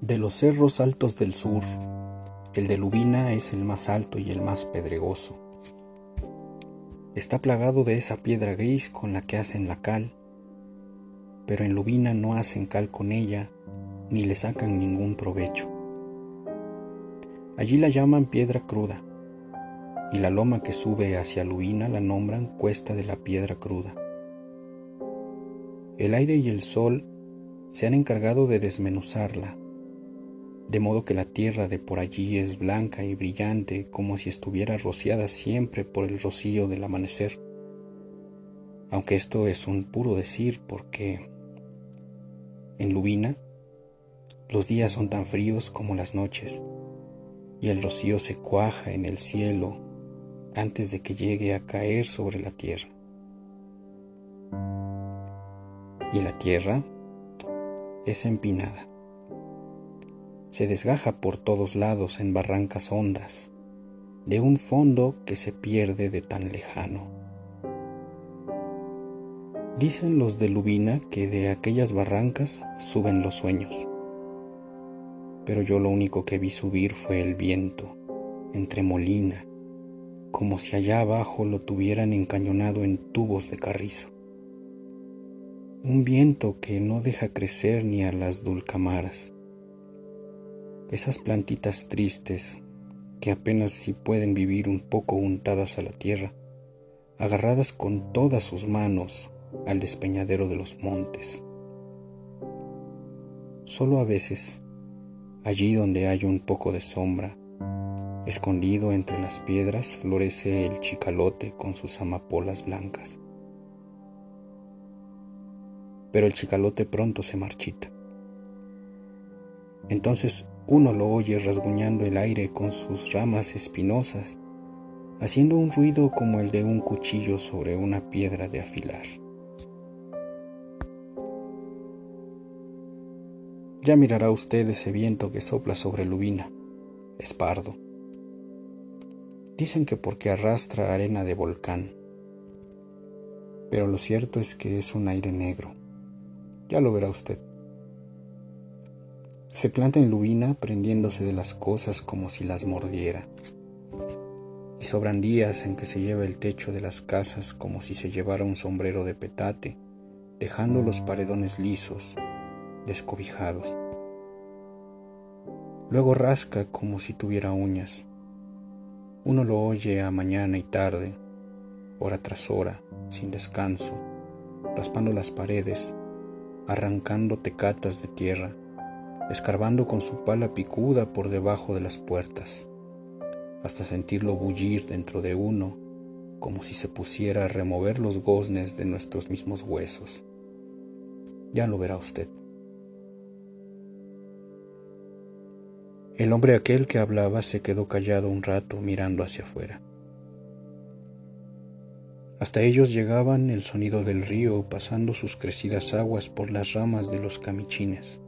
De los cerros altos del sur, el de Lubina es el más alto y el más pedregoso. Está plagado de esa piedra gris con la que hacen la cal, pero en Lubina no hacen cal con ella ni le sacan ningún provecho. Allí la llaman piedra cruda, y la loma que sube hacia Lubina la nombran cuesta de la piedra cruda. El aire y el sol se han encargado de desmenuzarla de modo que la tierra de por allí es blanca y brillante como si estuviera rociada siempre por el rocío del amanecer. Aunque esto es un puro decir porque en Lubina los días son tan fríos como las noches y el rocío se cuaja en el cielo antes de que llegue a caer sobre la tierra. Y la tierra es empinada se desgaja por todos lados en barrancas hondas, de un fondo que se pierde de tan lejano. Dicen los de Lubina que de aquellas barrancas suben los sueños, pero yo lo único que vi subir fue el viento, entre molina, como si allá abajo lo tuvieran encañonado en tubos de carrizo. Un viento que no deja crecer ni a las dulcamaras esas plantitas tristes que apenas si pueden vivir un poco untadas a la tierra, agarradas con todas sus manos al despeñadero de los montes. Solo a veces, allí donde hay un poco de sombra, escondido entre las piedras, florece el chicalote con sus amapolas blancas. Pero el chicalote pronto se marchita. Entonces uno lo oye rasguñando el aire con sus ramas espinosas, haciendo un ruido como el de un cuchillo sobre una piedra de afilar. Ya mirará usted ese viento que sopla sobre Lubina, es pardo. Dicen que porque arrastra arena de volcán, pero lo cierto es que es un aire negro. Ya lo verá usted. Se planta en Lubina prendiéndose de las cosas como si las mordiera. Y sobran días en que se lleva el techo de las casas como si se llevara un sombrero de petate, dejando los paredones lisos, descobijados. Luego rasca como si tuviera uñas. Uno lo oye a mañana y tarde, hora tras hora, sin descanso, raspando las paredes, arrancando tecatas de tierra escarbando con su pala picuda por debajo de las puertas, hasta sentirlo bullir dentro de uno, como si se pusiera a remover los goznes de nuestros mismos huesos. Ya lo verá usted. El hombre aquel que hablaba se quedó callado un rato mirando hacia afuera. Hasta ellos llegaban el sonido del río pasando sus crecidas aguas por las ramas de los camichines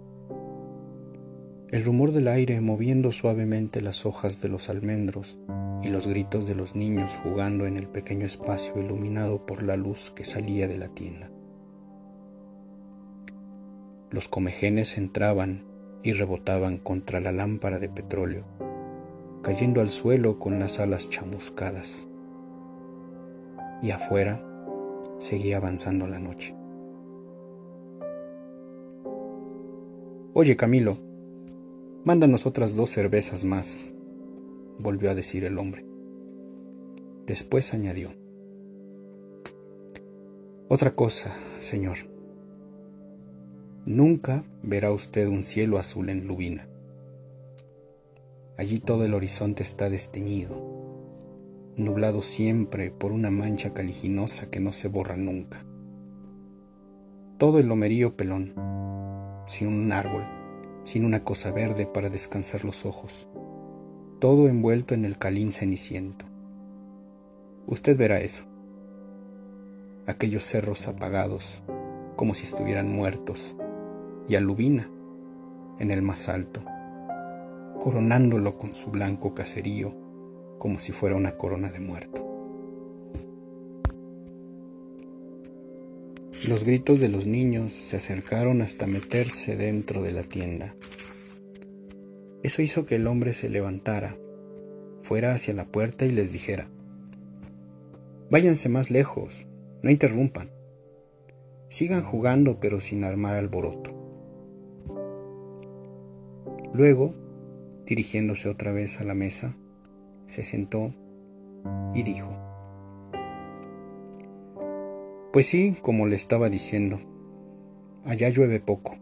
el rumor del aire moviendo suavemente las hojas de los almendros y los gritos de los niños jugando en el pequeño espacio iluminado por la luz que salía de la tienda. Los comejenes entraban y rebotaban contra la lámpara de petróleo, cayendo al suelo con las alas chamuscadas. Y afuera seguía avanzando la noche. Oye, Camilo, Mándanos otras dos cervezas más, volvió a decir el hombre. Después añadió, Otra cosa, señor. Nunca verá usted un cielo azul en Lubina. Allí todo el horizonte está desteñido, nublado siempre por una mancha caliginosa que no se borra nunca. Todo el lomerío pelón, sin un árbol sin una cosa verde para descansar los ojos, todo envuelto en el calín ceniciento. Usted verá eso. Aquellos cerros apagados, como si estuvieran muertos, y a Lubina, en el más alto, coronándolo con su blanco caserío, como si fuera una corona de muerto. Los gritos de los niños se acercaron hasta meterse dentro de la tienda. Eso hizo que el hombre se levantara, fuera hacia la puerta y les dijera, Váyanse más lejos, no interrumpan. Sigan jugando pero sin armar alboroto. Luego, dirigiéndose otra vez a la mesa, se sentó y dijo, Pues sí, como le estaba diciendo, allá llueve poco.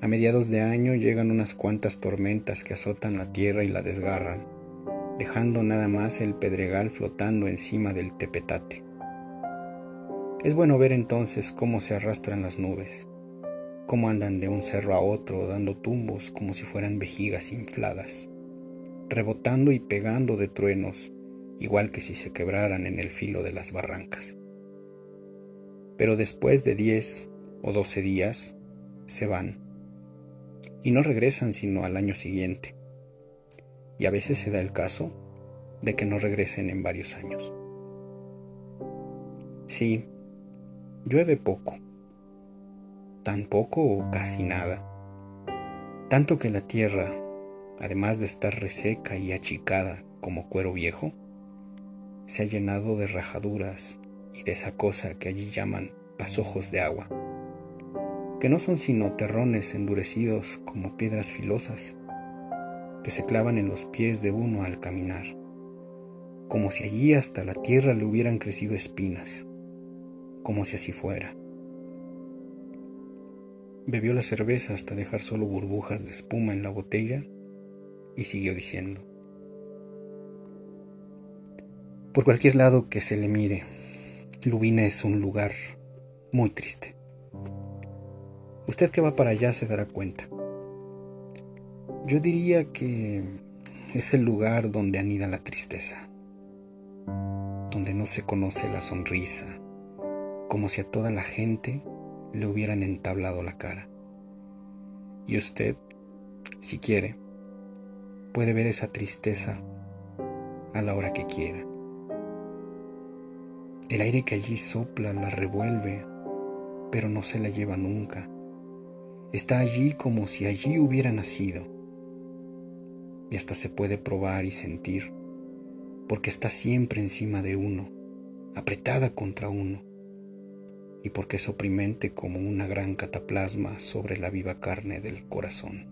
A mediados de año llegan unas cuantas tormentas que azotan la tierra y la desgarran dejando nada más el pedregal flotando encima del tepetate. Es bueno ver entonces cómo se arrastran las nubes, cómo andan de un cerro a otro dando tumbos como si fueran vejigas infladas, rebotando y pegando de truenos, igual que si se quebraran en el filo de las barrancas. Pero después de diez o doce días, se van, y no regresan sino al año siguiente y a veces se da el caso de que no regresen en varios años. Sí, llueve poco, tan poco o casi nada, tanto que la tierra, además de estar reseca y achicada como cuero viejo, se ha llenado de rajaduras y de esa cosa que allí llaman pasojos de agua, que no son sino terrones endurecidos como piedras filosas que se clavan en los pies de uno al caminar, como si allí hasta la tierra le hubieran crecido espinas, como si así fuera. Bebió la cerveza hasta dejar solo burbujas de espuma en la botella y siguió diciendo, por cualquier lado que se le mire, Lubina es un lugar muy triste. Usted que va para allá se dará cuenta. Yo diría que es el lugar donde anida la tristeza, donde no se conoce la sonrisa, como si a toda la gente le hubieran entablado la cara. Y usted, si quiere, puede ver esa tristeza a la hora que quiera. El aire que allí sopla la revuelve, pero no se la lleva nunca. Está allí como si allí hubiera nacido y hasta se puede probar y sentir, porque está siempre encima de uno, apretada contra uno, y porque es oprimente como una gran cataplasma sobre la viva carne del corazón.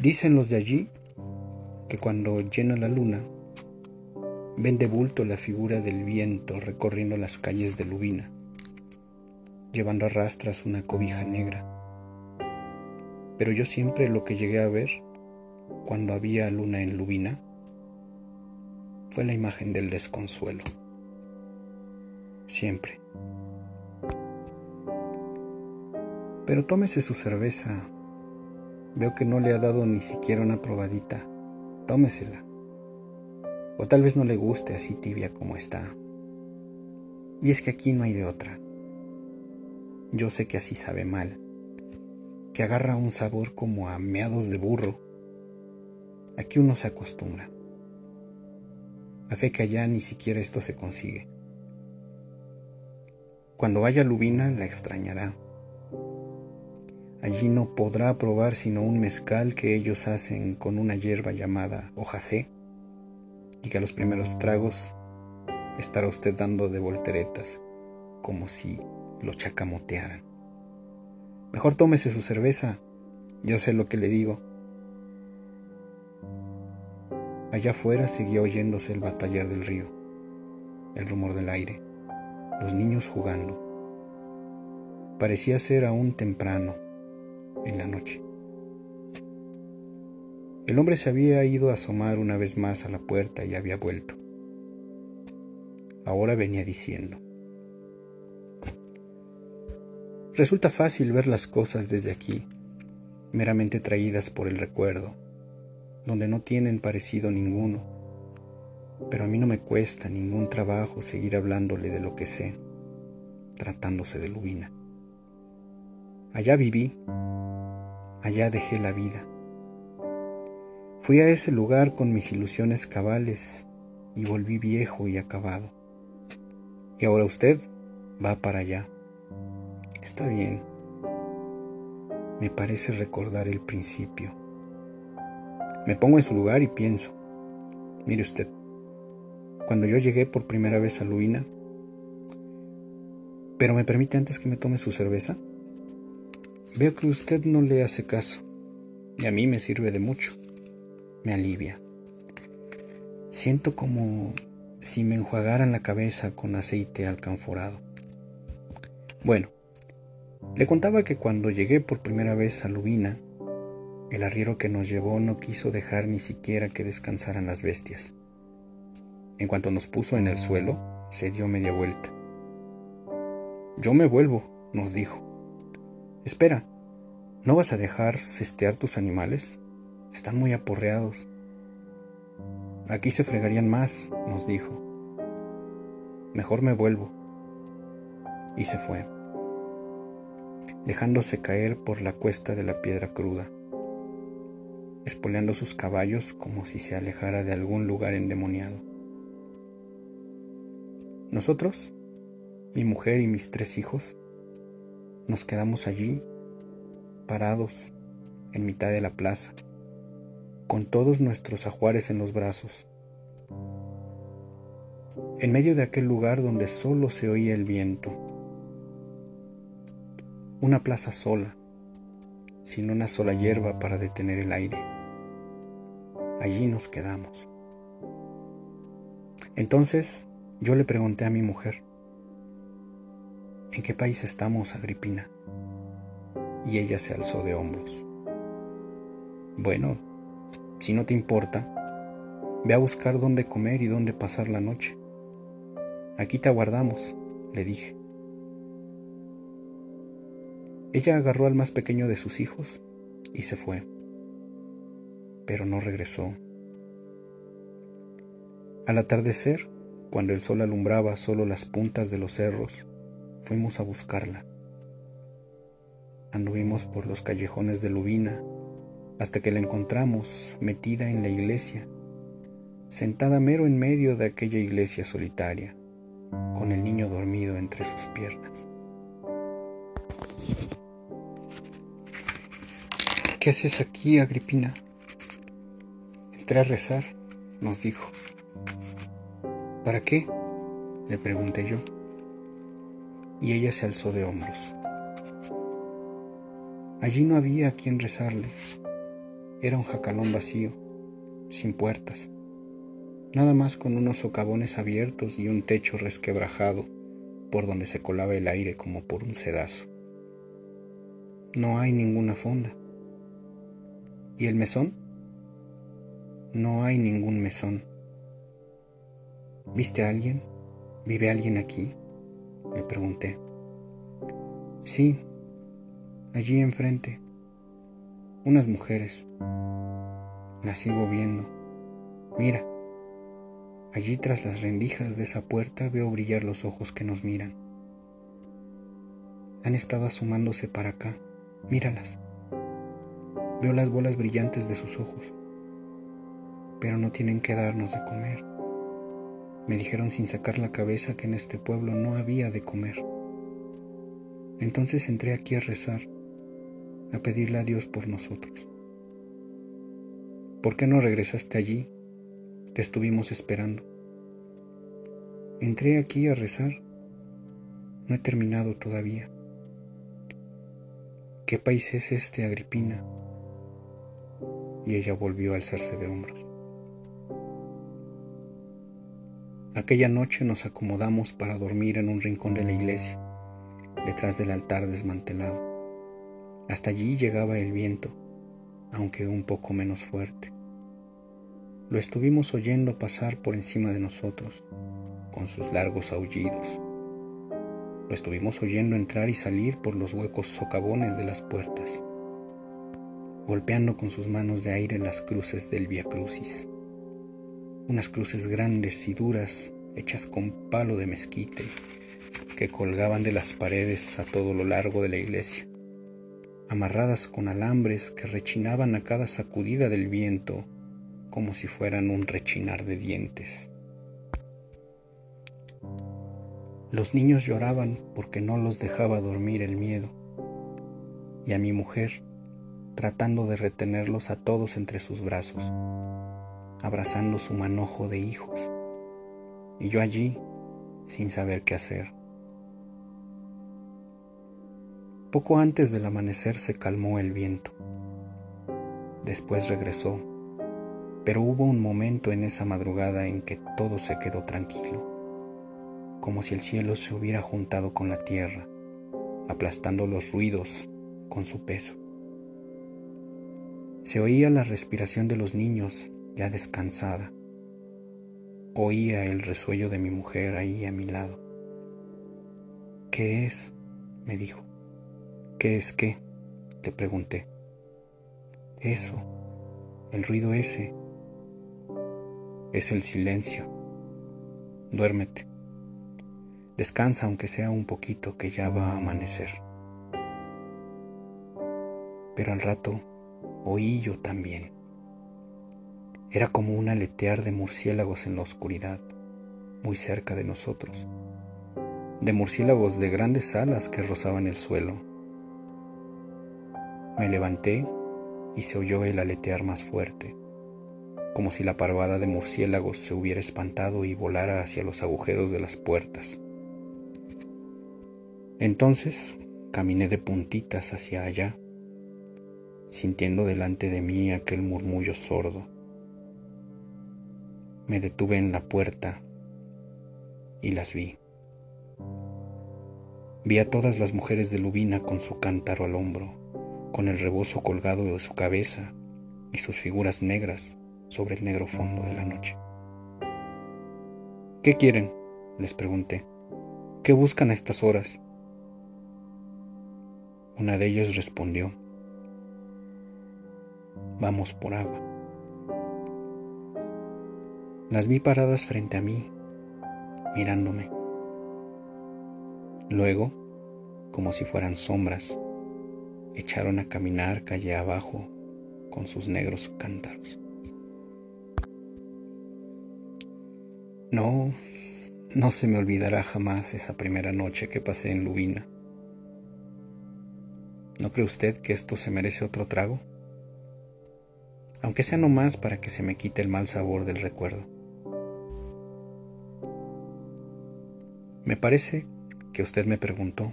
Dicen los de allí que cuando llena la luna, ven de bulto la figura del viento recorriendo las calles de Lubina, llevando a rastras una cobija negra pero yo siempre lo que llegué a ver cuando había luna en Lubina fue la imagen del desconsuelo. Siempre. Pero tómese su cerveza. Veo que no le ha dado ni siquiera una probadita. Tómesela. O tal vez no le guste así tibia como está. Y es que aquí no hay de otra. Yo sé que así sabe mal que agarra un sabor como a meados de burro. Aquí uno se acostumbra. A fe que allá ni siquiera esto se consigue. Cuando vaya a Lubina la extrañará. Allí no podrá probar sino un mezcal que ellos hacen con una hierba llamada hojacé y que a los primeros tragos estará usted dando de volteretas como si lo chacamotearan. Mejor tómese su cerveza. Yo sé lo que le digo. Allá afuera seguía oyéndose el batallar del río, el rumor del aire, los niños jugando. Parecía ser aún temprano, en la noche. El hombre se había ido a asomar una vez más a la puerta y había vuelto. Ahora venía diciendo, Resulta fácil ver las cosas desde aquí, meramente traídas por el recuerdo, donde no tienen parecido ninguno, pero a mí no me cuesta ningún trabajo seguir hablándole de lo que sé, tratándose de Lubina. Allá viví, allá dejé la vida. Fui a ese lugar con mis ilusiones cabales y volví viejo y acabado. Y ahora usted va para allá. Está bien. Me parece recordar el principio. Me pongo en su lugar y pienso. Mire usted, cuando yo llegué por primera vez a Luina, pero me permite antes que me tome su cerveza. Veo que usted no le hace caso y a mí me sirve de mucho. Me alivia. Siento como si me enjuagaran la cabeza con aceite alcanforado. Bueno, le contaba que cuando llegué por primera vez a Lubina, el arriero que nos llevó no quiso dejar ni siquiera que descansaran las bestias. En cuanto nos puso en el suelo, se dio media vuelta. Yo me vuelvo, nos dijo. Espera, ¿no vas a dejar cestear tus animales? Están muy aporreados. Aquí se fregarían más, nos dijo. Mejor me vuelvo. Y se fue, dejándose caer por la cuesta de la piedra cruda, espoleando sus caballos como si se alejara de algún lugar endemoniado. Nosotros mi mujer y mis tres hijos, nos quedamos allí, parados, en mitad de la plaza, con todos nuestros ajuares en los brazos, en medio de aquel lugar donde solo se oía el viento, una plaza sola, sin una sola hierba para detener el aire. Allí nos quedamos. Entonces yo le pregunté a mi mujer, ¿En qué país estamos, Agripina? Y ella se alzó de hombros. Bueno, si no te importa, ve a buscar dónde comer y dónde pasar la noche. Aquí te aguardamos, le dije. Ella agarró al más pequeño de sus hijos y se fue, pero no regresó. Al atardecer, cuando el sol alumbraba solo las puntas de los cerros, fuimos a buscarla. Anduvimos por los callejones de Lubina hasta que la encontramos metida en la iglesia, sentada mero en medio de aquella iglesia solitaria, con el niño dormido entre sus piernas. ¿Qué haces aquí, Agripina? Entré a rezar, nos dijo. ¿Para qué? le pregunté yo y ella se alzó de hombros. Allí no había a quien rezarle. Era un jacalón vacío, sin puertas, nada más con unos socavones abiertos y un techo resquebrajado por donde se colaba el aire como por un sedazo. No hay ninguna fonda. ¿Y el mesón? No hay ningún mesón. ¿Viste a alguien? ¿Vive alguien aquí? Le pregunté. Sí, allí enfrente. Unas mujeres. Las sigo viendo. Mira, allí tras las rendijas de esa puerta veo brillar los ojos que nos miran. Han estado asomándose para acá. Míralas. Veo las bolas brillantes de sus ojos. Pero no tienen que darnos de comer. Me dijeron sin sacar la cabeza que en este pueblo no había de comer. Entonces entré aquí a rezar, a pedirle a Dios por nosotros. ¿Por qué no regresaste allí? Te estuvimos esperando. Entré aquí a rezar. No he terminado todavía. ¿Qué país es este, Agripina? Y ella volvió a alzarse de hombros. Aquella noche nos acomodamos para dormir en un rincón de la iglesia, detrás del altar desmantelado. Hasta allí llegaba el viento, aunque un poco menos fuerte. Lo estuvimos oyendo pasar por encima de nosotros, con sus largos aullidos. Lo estuvimos oyendo entrar y salir por los huecos socavones de las puertas, golpeando con sus manos de aire las cruces del Via Crucis unas cruces grandes y duras hechas con palo de mezquite que colgaban de las paredes a todo lo largo de la iglesia, amarradas con alambres que rechinaban a cada sacudida del viento como si fueran un rechinar de dientes. Los niños lloraban porque no los dejaba dormir el miedo, y a mi mujer tratando de retenerlos a todos entre sus brazos, abrazando su manojo de hijos, y yo allí sin saber qué hacer. Poco antes del amanecer se calmó el viento. Después regresó, pero hubo un momento en esa madrugada en que todo se quedó tranquilo, como si el cielo se hubiera juntado con la tierra, aplastando los ruidos con su peso. Se oía la respiración de los niños ya descansada. Oía el resuello de mi mujer ahí a mi lado. ¿Qué es? me dijo. ¿Qué es qué? Le pregunté. Eso, el ruido ese, es el silencio. Duérmete. Descansa aunque sea un poquito que ya va a amanecer. Pero al rato oí yo también. Era como un aletear de murciélagos en la oscuridad, muy cerca de nosotros, de murciélagos de grandes alas que rozaban el suelo me levanté y se oyó el aletear más fuerte, como si la parvada de murciélagos se hubiera espantado y volara hacia los agujeros de las puertas. Entonces caminé de puntitas hacia allá, sintiendo delante de mí aquel murmullo sordo. Me detuve en la puerta y las vi. Vi a todas las mujeres de Lubina con su cántaro al hombro con el rebozo colgado de su cabeza y sus figuras negras sobre el negro fondo de la noche. ¿Qué quieren? les pregunté. ¿Qué buscan a estas horas? Una de ellas respondió, vamos por agua. Las vi paradas frente a mí, mirándome. Luego, como si fueran sombras, echaron a caminar calle abajo con sus negros cántaros. No, no se me olvidará jamás esa primera noche que pasé en Lubina. ¿No cree usted que esto se merece otro trago? Aunque sea no más para que se me quite el mal sabor del recuerdo. Me parece que usted me preguntó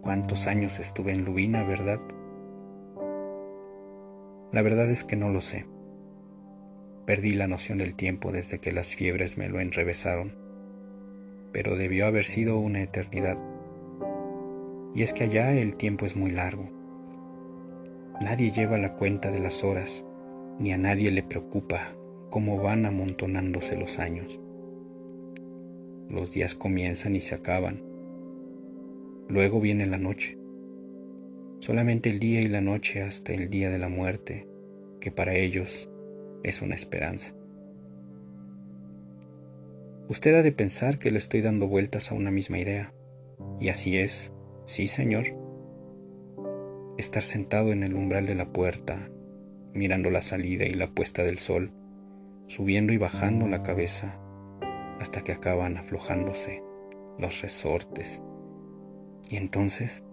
cuántos años estuve en Lubina, ¿verdad? La verdad es que no lo sé. Perdí la noción del tiempo desde que las fiebres me lo enrevesaron, pero debió haber sido una eternidad. Y es que allá el tiempo es muy largo. Nadie lleva la cuenta de las horas, ni a nadie le preocupa cómo van amontonándose los años. Los días comienzan y se acaban Luego viene la noche. Solamente el día y la noche hasta el día de la muerte, que para ellos es una esperanza. Usted ha de pensar que le estoy dando vueltas a una misma idea. Y así es, sí señor. Estar sentado en el umbral de la puerta, mirando la salida y la puesta del sol, subiendo y bajando la cabeza hasta que acaban aflojándose los resortes y entonces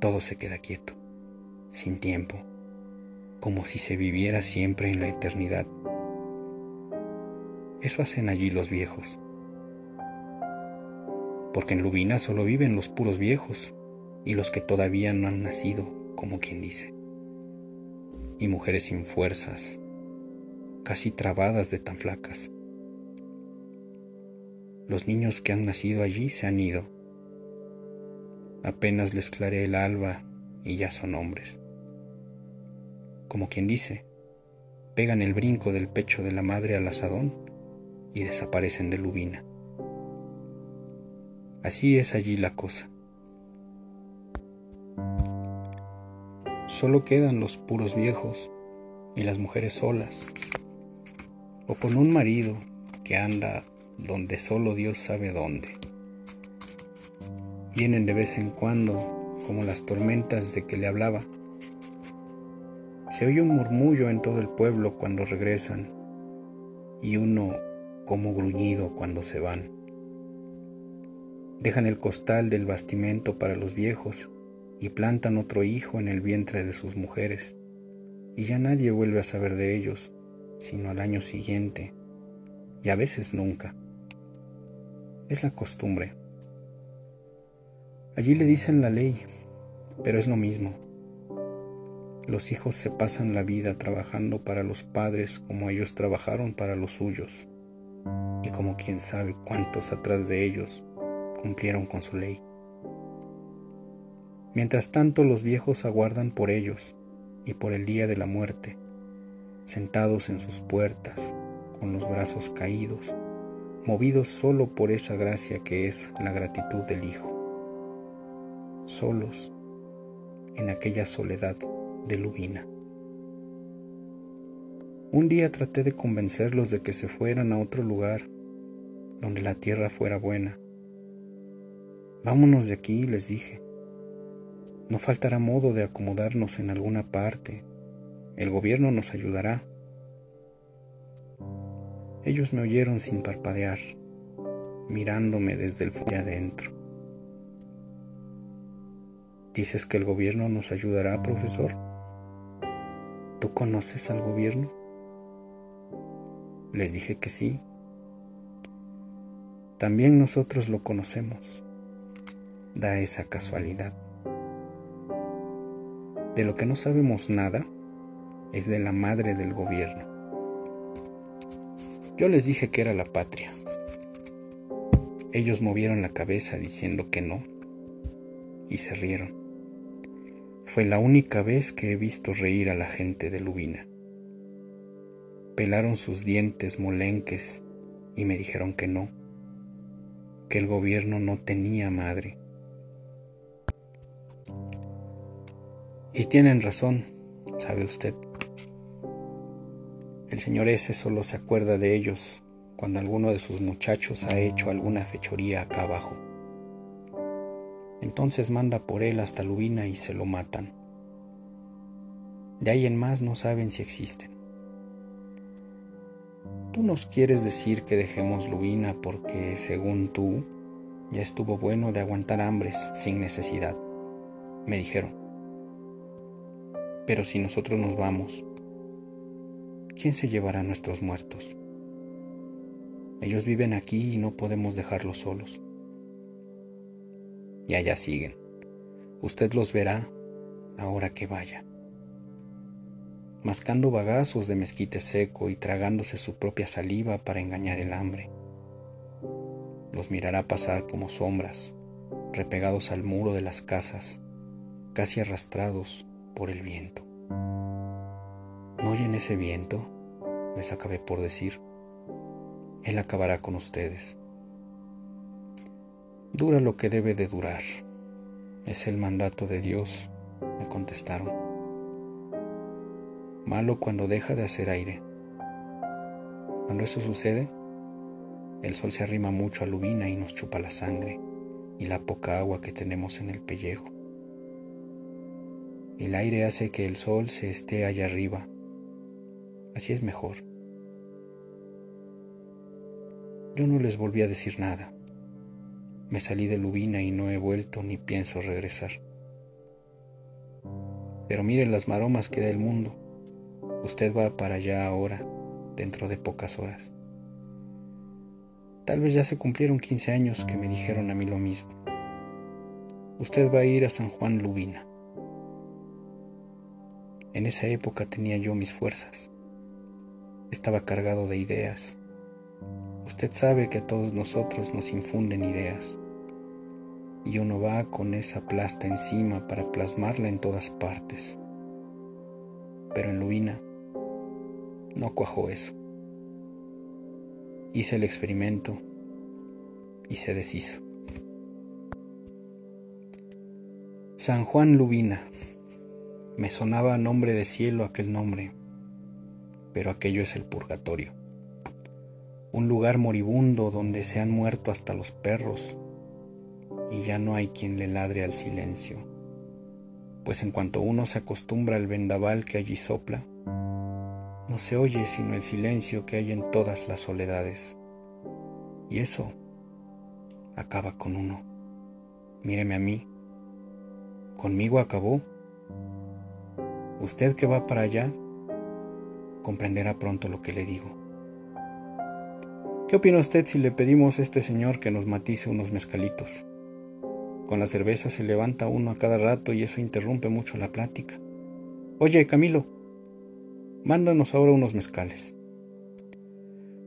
todo se queda quieto, sin tiempo, como si se viviera siempre en la eternidad. Eso hacen allí los viejos. Porque en Lubina solo viven los puros viejos y los que todavía no han nacido, como quien dice. Y mujeres sin fuerzas, casi trabadas de tan flacas. Los niños que han nacido allí se han ido Apenas les claré el alba y ya son hombres. Como quien dice, pegan el brinco del pecho de la madre al asadón y desaparecen de lubina. Así es allí la cosa. Solo quedan los puros viejos y las mujeres solas, o con un marido que anda donde solo Dios sabe dónde. Vienen de vez en cuando, como las tormentas de que le hablaba. Se oye un murmullo en todo el pueblo cuando regresan y uno como gruñido cuando se van. Dejan el costal del bastimento para los viejos y plantan otro hijo en el vientre de sus mujeres, y ya nadie vuelve a saber de ellos, sino al año siguiente, y a veces nunca. Es la costumbre. Allí le dicen la ley, pero es lo mismo. Los hijos se pasan la vida trabajando para los padres como ellos trabajaron para los suyos, y como quien sabe cuántos atrás de ellos cumplieron con su ley. Mientras tanto los viejos aguardan por ellos y por el día de la muerte, sentados en sus puertas, con los brazos caídos, movidos solo por esa gracia que es la gratitud del Hijo. Solos en aquella soledad de Lubina. Un día traté de convencerlos de que se fueran a otro lugar, donde la tierra fuera buena. Vámonos de aquí, les dije. No faltará modo de acomodarnos en alguna parte. El gobierno nos ayudará. Ellos me oyeron sin parpadear, mirándome desde el fuego adentro. ¿Dices que el gobierno nos ayudará, profesor? ¿Tú conoces al gobierno? Les dije que sí. También nosotros lo conocemos. Da esa casualidad. De lo que no sabemos nada es de la madre del gobierno. Yo les dije que era la patria. Ellos movieron la cabeza diciendo que no y se rieron. Fue la única vez que he visto reír a la gente de Lubina. Pelaron sus dientes molenques y me dijeron que no, que el gobierno no tenía madre Y tienen razón, sabe usted. El señor ese solo se acuerda de ellos cuando alguno de sus muchachos ha hecho alguna fechoría acá abajo. Entonces manda por él hasta Lubina y se lo matan. De ahí en más no saben si existen. Tú nos quieres decir que dejemos Lubina porque, según tú, ya estuvo bueno de aguantar hambres sin necesidad, me dijeron. Pero si nosotros nos vamos, ¿quién se llevará nuestros muertos? Ellos viven aquí y no podemos dejarlos solos. Y allá siguen. Usted los verá ahora que vaya. Mascando bagazos de mezquite seco y tragándose su propia saliva para engañar el hambre. Los mirará pasar como sombras, repegados al muro de las casas, casi arrastrados por el viento. ¿No oyen ese viento? Les acabé por decir. Él acabará con ustedes. Dura lo que debe de durar. Es el mandato de Dios, me contestaron. Malo cuando deja de hacer aire. Cuando eso sucede, el sol se arrima mucho a Lubina y nos chupa la sangre y la poca agua que tenemos en el pellejo. El aire hace que el sol se esté allá arriba. Así es mejor. Yo no les volví a decir nada. Me salí de Lubina y no he vuelto ni pienso regresar. Pero miren las maromas que da el mundo. Usted va para allá ahora, dentro de pocas horas. Tal vez ya se cumplieron 15 años que me dijeron a mí lo mismo. Usted va a ir a San Juan Lubina. En esa época tenía yo mis fuerzas. Estaba cargado de ideas. Usted sabe que a todos nosotros nos infunden ideas. Y uno va con esa plasta encima para plasmarla en todas partes. Pero en Lubina no cuajó eso. Hice el experimento y se deshizo. San Juan Lubina me sonaba nombre de cielo aquel nombre, pero aquello es el purgatorio. Un lugar moribundo donde se han muerto hasta los perros y ya no hay quien le ladre al silencio, pues en cuanto uno se acostumbra al vendaval que allí sopla, no se oye sino el silencio que hay en todas las soledades. Y eso acaba con uno. Míreme a mí. Conmigo acabó. Usted que va para allá comprenderá pronto lo que le digo. ¿Qué opina usted si le pedimos a este señor que nos matice unos mezcalitos? Con la cerveza se levanta uno a cada rato y eso interrumpe mucho la plática. Oye, Camilo, mándanos ahora unos mezcales.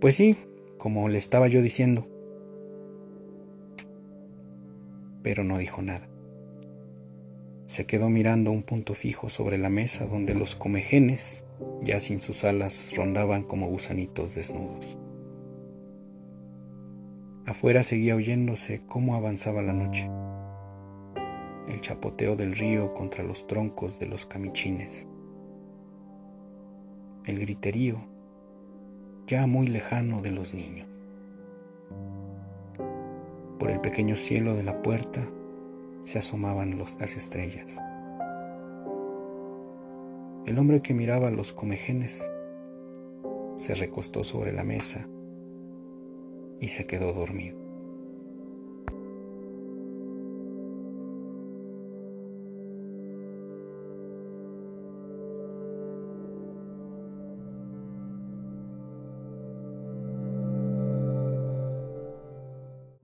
Pues sí, como le estaba yo diciendo. Pero no dijo nada. Se quedó mirando un punto fijo sobre la mesa donde los comejenes, ya sin sus alas, rondaban como gusanitos desnudos. Afuera seguía oyéndose cómo avanzaba la noche, el chapoteo del río contra los troncos de los camichines, el griterío ya muy lejano de los niños. Por el pequeño cielo de la puerta se asomaban las estrellas. El hombre que miraba los comejenes se recostó sobre la mesa y se quedó dormido.